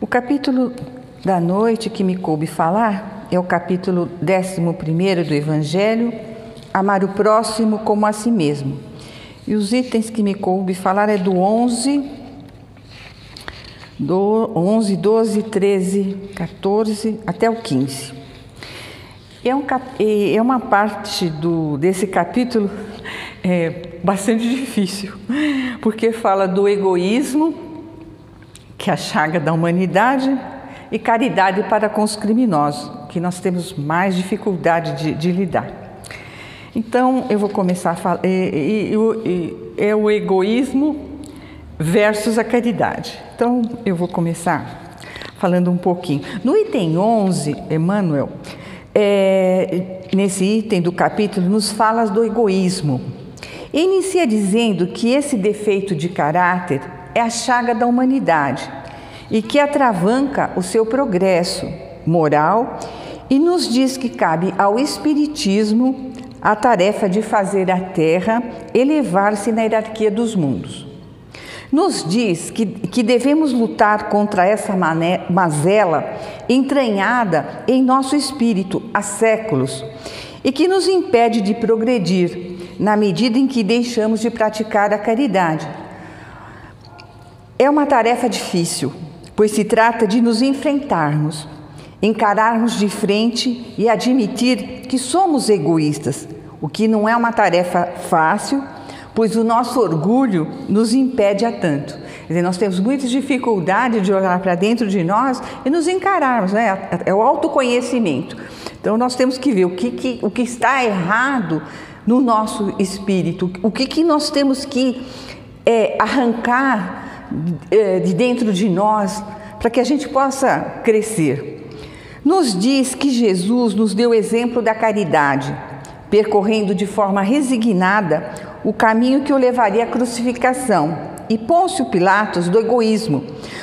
O capítulo da noite que me coube falar é o capítulo 11 do Evangelho, Amar o próximo como a si mesmo. E os itens que me coube falar é do 11, do 11, 12, 13, 14 até o 15. É, um, é uma parte do, desse capítulo é, bastante difícil, porque fala do egoísmo, que é a chaga da humanidade, e caridade para com os criminosos, que nós temos mais dificuldade de, de lidar. Então, eu vou começar a falar. É, é o egoísmo versus a caridade. Então, eu vou começar falando um pouquinho. No item 11, Emmanuel, é, nesse item do capítulo, nos fala do egoísmo. Inicia dizendo que esse defeito de caráter é a chaga da humanidade e que atravanca o seu progresso moral e nos diz que cabe ao Espiritismo a tarefa de fazer a Terra elevar-se na hierarquia dos mundos. Nos diz que, que devemos lutar contra essa mané, mazela entranhada em nosso espírito há séculos e que nos impede de progredir na medida em que deixamos de praticar a caridade. É uma tarefa difícil, pois se trata de nos enfrentarmos, encararmos de frente e admitir que somos egoístas, o que não é uma tarefa fácil, pois o nosso orgulho nos impede a tanto. Dizer, nós temos muita dificuldade de olhar para dentro de nós e nos encararmos, né? é o autoconhecimento. Então nós temos que ver o que, que o que está errado no nosso espírito, o que, que nós temos que é, arrancar de dentro de nós para que a gente possa crescer. Nos diz que Jesus nos deu exemplo da caridade, percorrendo de forma resignada o caminho que o levaria à crucificação, e Pôncio Pilatos do egoísmo,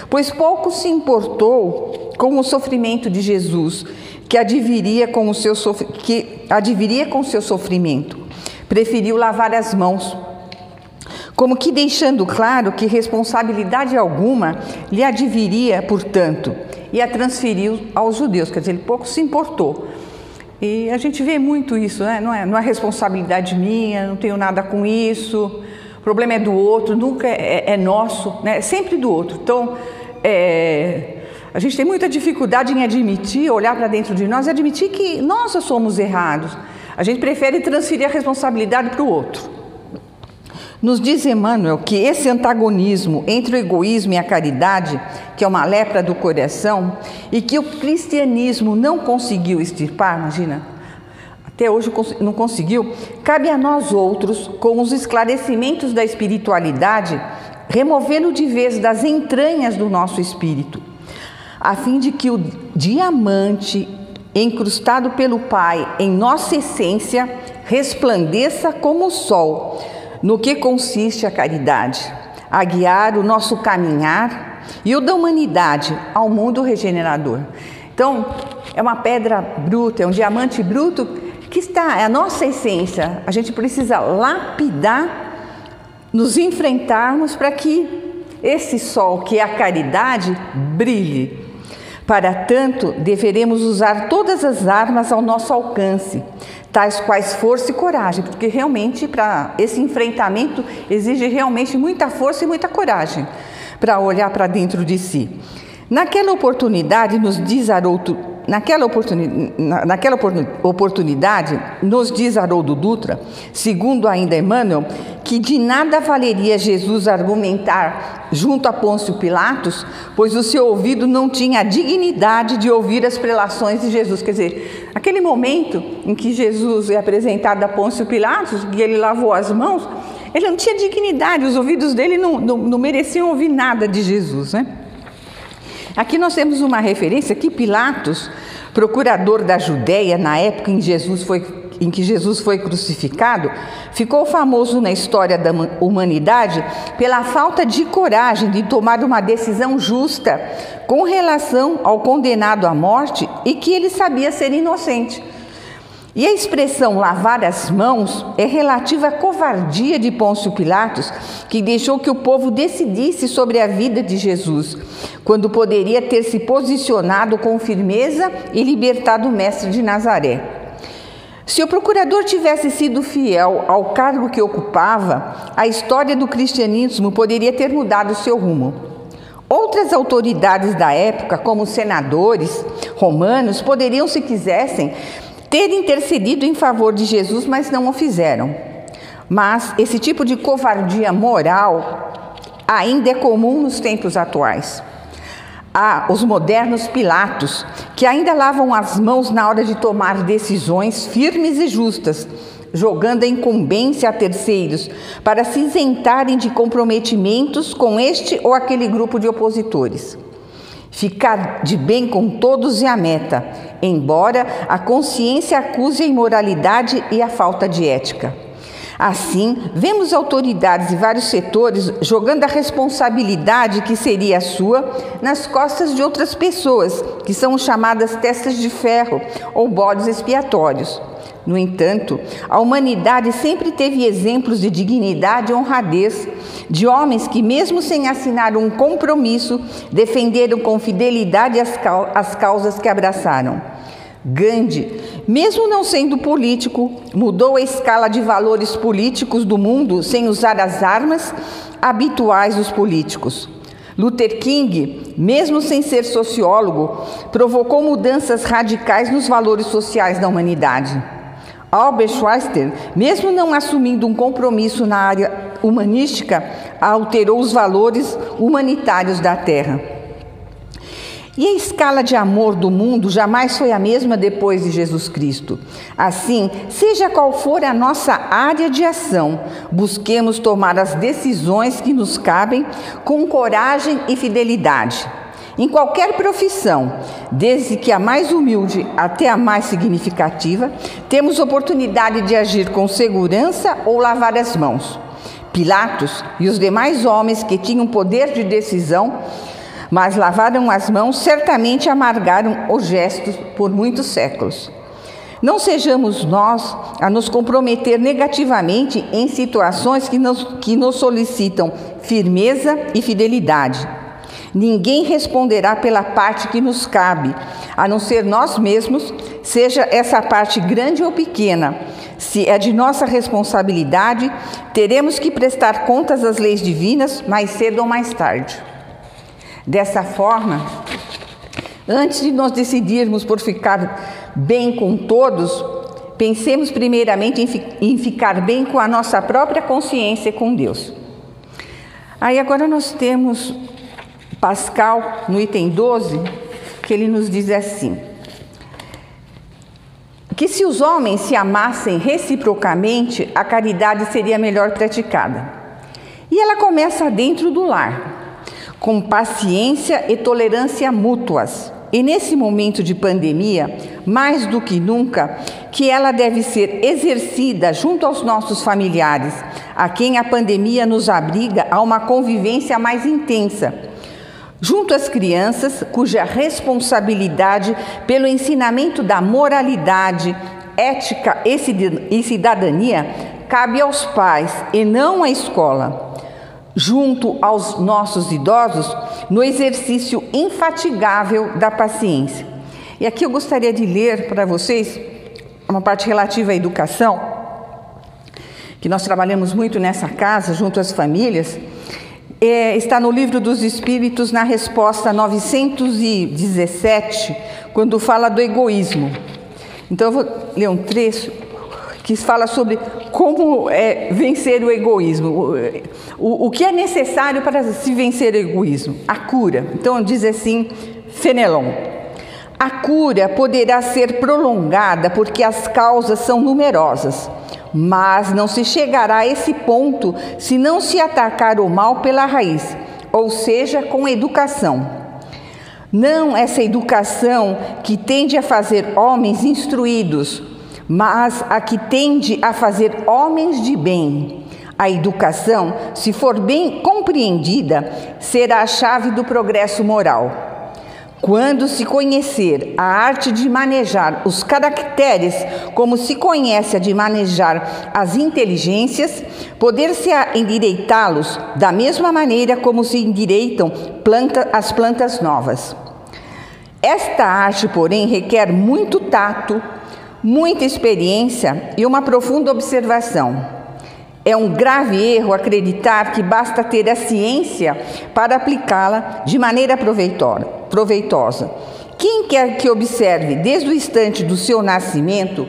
pois pouco se importou com o sofrimento de Jesus, que adviria com o seu, que adviria com seu sofrimento. Preferiu lavar as mãos como que deixando claro que responsabilidade alguma lhe adviria, portanto, e a transferiu aos judeus, quer dizer, ele pouco se importou. E a gente vê muito isso, né? não, é, não é responsabilidade minha, não tenho nada com isso, o problema é do outro, nunca é, é nosso, né? é sempre do outro. Então, é, a gente tem muita dificuldade em admitir, olhar para dentro de nós e admitir que nós somos errados. A gente prefere transferir a responsabilidade para o outro. Nos diz Emmanuel que esse antagonismo entre o egoísmo e a caridade, que é uma lepra do coração, e que o cristianismo não conseguiu extirpar, imagina, até hoje não conseguiu, cabe a nós outros, com os esclarecimentos da espiritualidade, removê-lo de vez das entranhas do nosso espírito, a fim de que o diamante encrustado pelo Pai em nossa essência resplandeça como o sol no que consiste a caridade? A guiar o nosso caminhar e o da humanidade ao mundo regenerador. Então, é uma pedra bruta, é um diamante bruto que está, é a nossa essência. A gente precisa lapidar, nos enfrentarmos para que esse sol, que é a caridade, brilhe. Para tanto, deveremos usar todas as armas ao nosso alcance, tais quais força e coragem, porque realmente para esse enfrentamento exige realmente muita força e muita coragem para olhar para dentro de si. Naquela oportunidade, nos diz Haroldo, naquela, oportuni, naquela oportunidade, nos diz Haroldo Dutra, segundo ainda Emmanuel, que de nada valeria Jesus argumentar junto a Pôncio Pilatos, pois o seu ouvido não tinha a dignidade de ouvir as prelações de Jesus. Quer dizer, aquele momento em que Jesus é apresentado a Pôncio Pilatos, e ele lavou as mãos, ele não tinha dignidade, os ouvidos dele não, não, não mereciam ouvir nada de Jesus, né? Aqui nós temos uma referência que Pilatos, procurador da Judéia na época em, Jesus foi, em que Jesus foi crucificado, ficou famoso na história da humanidade pela falta de coragem de tomar uma decisão justa com relação ao condenado à morte e que ele sabia ser inocente. E a expressão lavar as mãos é relativa à covardia de Pôncio Pilatos, que deixou que o povo decidisse sobre a vida de Jesus, quando poderia ter se posicionado com firmeza e libertado o mestre de Nazaré. Se o procurador tivesse sido fiel ao cargo que ocupava, a história do cristianismo poderia ter mudado seu rumo. Outras autoridades da época, como senadores romanos, poderiam, se quisessem, ter intercedido em favor de Jesus, mas não o fizeram. Mas esse tipo de covardia moral ainda é comum nos tempos atuais. Há os modernos Pilatos, que ainda lavam as mãos na hora de tomar decisões firmes e justas, jogando a incumbência a terceiros para se isentarem de comprometimentos com este ou aquele grupo de opositores. Ficar de bem com todos é a meta, embora a consciência acuse a imoralidade e a falta de ética. Assim, vemos autoridades de vários setores jogando a responsabilidade que seria a sua nas costas de outras pessoas, que são chamadas testas de ferro ou bodes expiatórios. No entanto, a humanidade sempre teve exemplos de dignidade e honradez, de homens que, mesmo sem assinar um compromisso, defenderam com fidelidade as, causas que abraçaram. Gandhi, mesmo não sendo político, mudou a escala de valores políticos do mundo sem usar as armas habituais dos políticos. Luther King, mesmo sem ser sociólogo, provocou mudanças radicais nos valores sociais da humanidade. Albert Schweitzer, mesmo não assumindo um compromisso na área humanística, alterou os valores humanitários da Terra. E a escala de amor do mundo jamais foi a mesma depois de Jesus Cristo. Assim, seja qual for a nossa área de ação, busquemos tomar as decisões que nos cabem com coragem e fidelidade. Em qualquer profissão, desde que a mais humilde até a mais significativa, temos oportunidade de agir com segurança ou lavar as mãos. Pilatos e os demais homens que tinham poder de decisão, mas lavaram as mãos, certamente amargaram o gesto por muitos séculos. Não sejamos nós a nos comprometer negativamente em situações que nos, que nos solicitam firmeza e fidelidade. Ninguém responderá pela parte que nos cabe, a não ser nós mesmos, seja essa parte grande ou pequena. Se é de nossa responsabilidade, teremos que prestar contas às leis divinas mais cedo ou mais tarde. Dessa forma, antes de nós decidirmos por ficar bem com todos, pensemos primeiramente em, fi em ficar bem com a nossa própria consciência e com Deus. Aí agora nós temos Pascal, no item 12, que ele nos diz assim: que se os homens se amassem reciprocamente, a caridade seria melhor praticada. E ela começa dentro do lar, com paciência e tolerância mútuas. E nesse momento de pandemia, mais do que nunca, que ela deve ser exercida junto aos nossos familiares, a quem a pandemia nos abriga a uma convivência mais intensa junto às crianças, cuja responsabilidade pelo ensinamento da moralidade, ética e cidadania cabe aos pais e não à escola. Junto aos nossos idosos, no exercício infatigável da paciência. E aqui eu gostaria de ler para vocês uma parte relativa à educação, que nós trabalhamos muito nessa casa, junto às famílias é, está no livro dos Espíritos, na resposta 917, quando fala do egoísmo. Então eu vou ler um trecho que fala sobre como é, vencer o egoísmo. O, o, que é necessário para se vencer o egoísmo? A cura. Então diz assim, Fenelon. A cura poderá ser prolongada porque as causas são numerosas mas não se chegará a esse ponto se não se atacar o mal pela raiz, ou seja, com educação. Não essa educação que tende a fazer homens instruídos, mas a que tende a fazer homens de bem. A educação, se for bem compreendida, será a chave do progresso moral. Quando se conhecer a arte de manejar os caracteres, como se conhece a de manejar as inteligências, poder-se endireitá-los da mesma maneira como se endireitam planta, as plantas novas. Esta arte, porém, requer muito tato, muita experiência e uma profunda observação. É um grave erro acreditar que basta ter a ciência para aplicá-la de maneira proveitosa. Quem quer que observe desde o instante do seu nascimento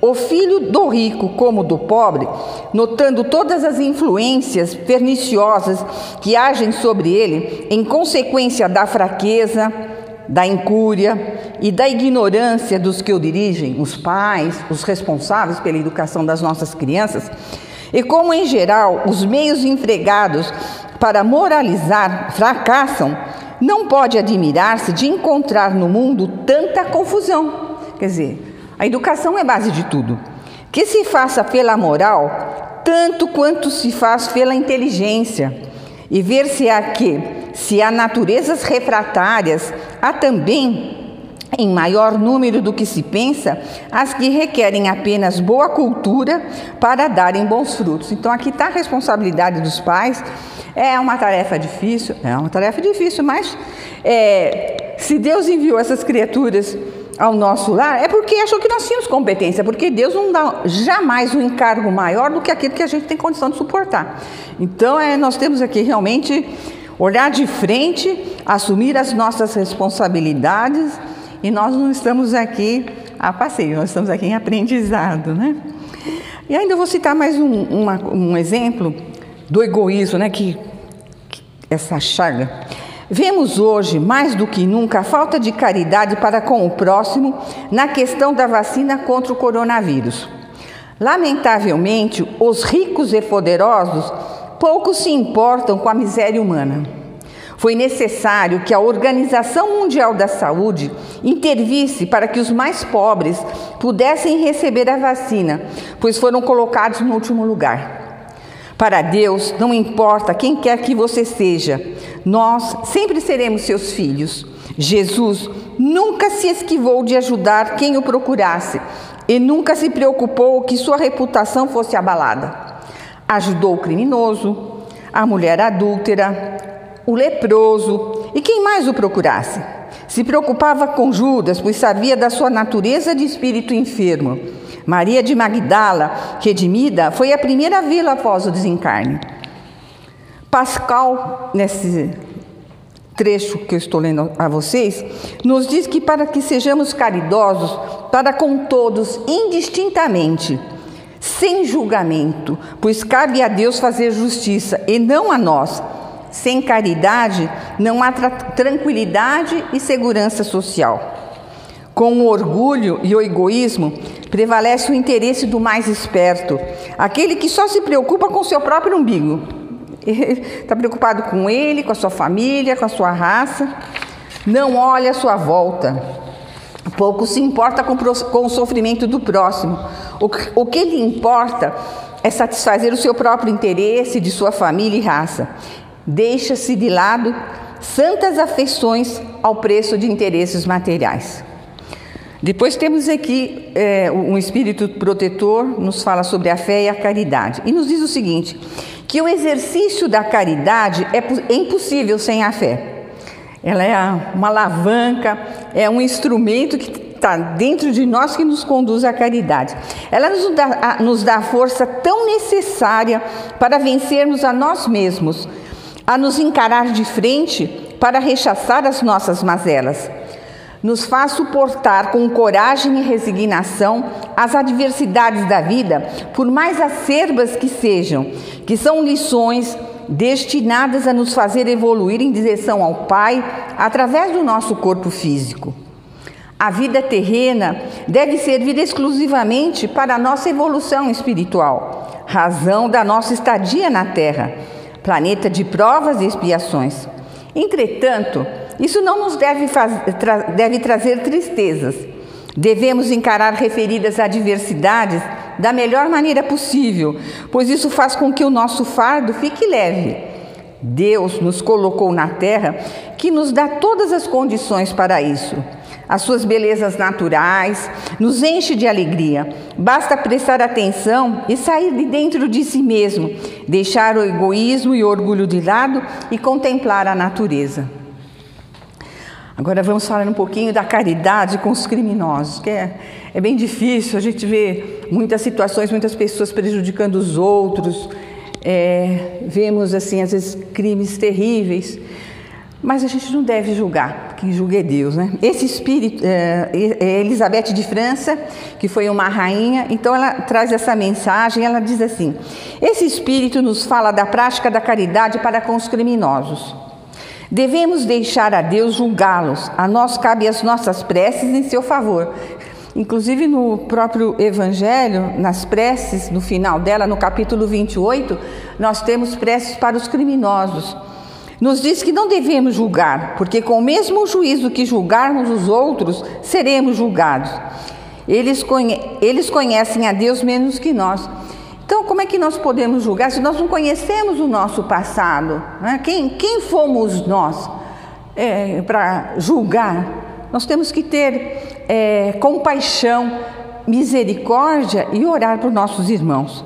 o filho do rico como do pobre, notando todas as influências perniciosas que agem sobre ele em consequência da fraqueza, da incúria e da ignorância dos que o dirigem, os pais, os responsáveis pela educação das nossas crianças, e como, em geral, os meios empregados para moralizar fracassam, não pode admirar-se de encontrar no mundo tanta confusão. Quer dizer, a educação é base de tudo. Que se faça pela moral, tanto quanto se faz pela inteligência, e ver-se-á que, se há naturezas refratárias, há também em maior número do que se pensa, as que requerem apenas boa cultura para darem bons frutos. Então, aqui está a responsabilidade dos pais. É uma tarefa difícil, é uma tarefa difícil, mas é, se Deus enviou essas criaturas ao nosso lar, é porque achou que nós tínhamos competência, porque Deus não dá jamais um encargo maior do que aquilo que a gente tem condição de suportar. Então, é, nós temos aqui realmente olhar de frente, assumir as nossas responsabilidades e nós não estamos aqui a passeio, nós estamos aqui em aprendizado, né? E ainda vou citar mais um, uma, um exemplo do egoísmo, né? Que, que essa chaga. Vemos hoje, mais do que nunca, a falta de caridade para com o próximo na questão da vacina contra o coronavírus. Lamentavelmente, os ricos e poderosos pouco se importam com a miséria humana. Foi necessário que a Organização Mundial da Saúde intervisse para que os mais pobres pudessem receber a vacina, pois foram colocados no último lugar. Para Deus, não importa quem quer que você seja, nós sempre seremos seus filhos. Jesus nunca se esquivou de ajudar quem o procurasse e nunca se preocupou que sua reputação fosse abalada. Ajudou o criminoso, a mulher adúltera, o leproso e quem mais o procurasse. Se preocupava com Judas, pois sabia da sua natureza de espírito enfermo. Maria de Magdala, redimida, foi a primeira vê-lo após o desencarne. Pascal, nesse trecho que eu estou lendo a vocês, nos diz que para que sejamos caridosos para com todos indistintamente, sem julgamento, pois cabe a Deus fazer justiça e não a nós sem caridade não há tranquilidade e segurança social. Com o orgulho e o egoísmo, prevalece o interesse do mais esperto, aquele que só se preocupa com seu próprio umbigo. Está preocupado com ele, com a sua família, com a sua raça, não olha a sua volta. Pouco se importa com, o sofrimento do próximo. O, o que lhe importa é satisfazer o seu próprio interesse, de sua família e raça deixa-se de lado santas afeições ao preço de interesses materiais. Depois temos aqui é, um espírito protetor, nos fala sobre a fé e a caridade. E nos diz o seguinte: que o exercício da caridade é, é impossível sem a fé. Ela é uma alavanca, é um instrumento que está dentro de nós que nos conduz à caridade. Ela nos dá, nos dá a força tão necessária para vencermos a nós mesmos, a nos encarar de frente para rechaçar as nossas mazelas. Nos faz suportar com coragem e resignação as adversidades da vida, por mais acerbas que sejam, que são lições destinadas a nos fazer evoluir em direção ao Pai através do nosso corpo físico. A vida terrena deve servir exclusivamente para a nossa evolução espiritual, razão da nossa estadia na Terra planeta de provas e expiações. Entretanto, isso não nos deve, deve trazer tristezas. Devemos encarar referidas adversidades da melhor maneira possível, pois isso faz com que o nosso fardo fique leve. Deus nos colocou na terra que nos dá todas as condições para isso. As suas belezas naturais nos enche de alegria. Basta prestar atenção e sair de dentro de si mesmo, deixar o egoísmo e o orgulho de lado e contemplar a natureza. Agora vamos falar um pouquinho da caridade com os criminosos, que é, é bem difícil, a gente vê muitas situações, muitas pessoas prejudicando os outros, é, vemos assim, às vezes, crimes terríveis, mas a gente não deve julgar, quem julga é Deus, né? Esse espírito, é, é Elizabeth de França, que foi uma rainha, então ela traz essa mensagem, ela diz assim: esse espírito nos fala da prática da caridade para com os criminosos. Devemos deixar a Deus julgá-los, a nós cabe as nossas preces em seu favor. Inclusive no próprio Evangelho, nas preces, no final dela, no capítulo 28, nós temos preces para os criminosos. Nos diz que não devemos julgar, porque com o mesmo juízo que julgarmos os outros, seremos julgados. Eles, conhe eles conhecem a Deus menos que nós. Então, como é que nós podemos julgar se nós não conhecemos o nosso passado? Né? Quem, quem fomos nós é, para julgar? Nós temos que ter é, compaixão, misericórdia e orar por nossos irmãos.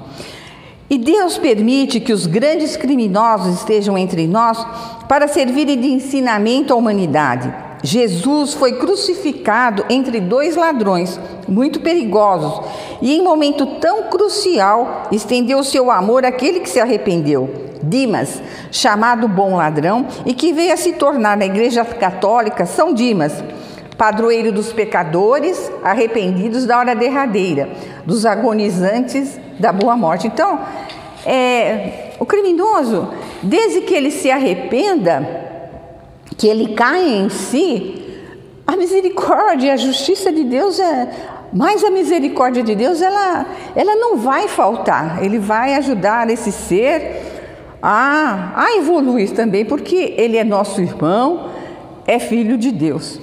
E Deus permite que os grandes criminosos estejam entre nós para servirem de ensinamento à humanidade. Jesus foi crucificado entre dois ladrões muito perigosos e, em momento tão crucial, estendeu seu amor àquele que se arrependeu. Dimas, chamado bom ladrão e que veio a se tornar na Igreja Católica São Dimas, padroeiro dos pecadores arrependidos da hora derradeira, dos agonizantes da boa morte. Então, é, o criminoso, desde que ele se arrependa, que ele caia em si, a misericórdia, a justiça de Deus é. Mas a misericórdia de Deus, ela, ela não vai faltar, ele vai ajudar esse ser a, a evoluir também, porque ele é nosso irmão, é filho de Deus.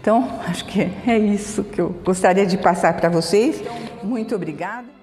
Então, acho que é isso que eu gostaria de passar para vocês. Muito obrigada.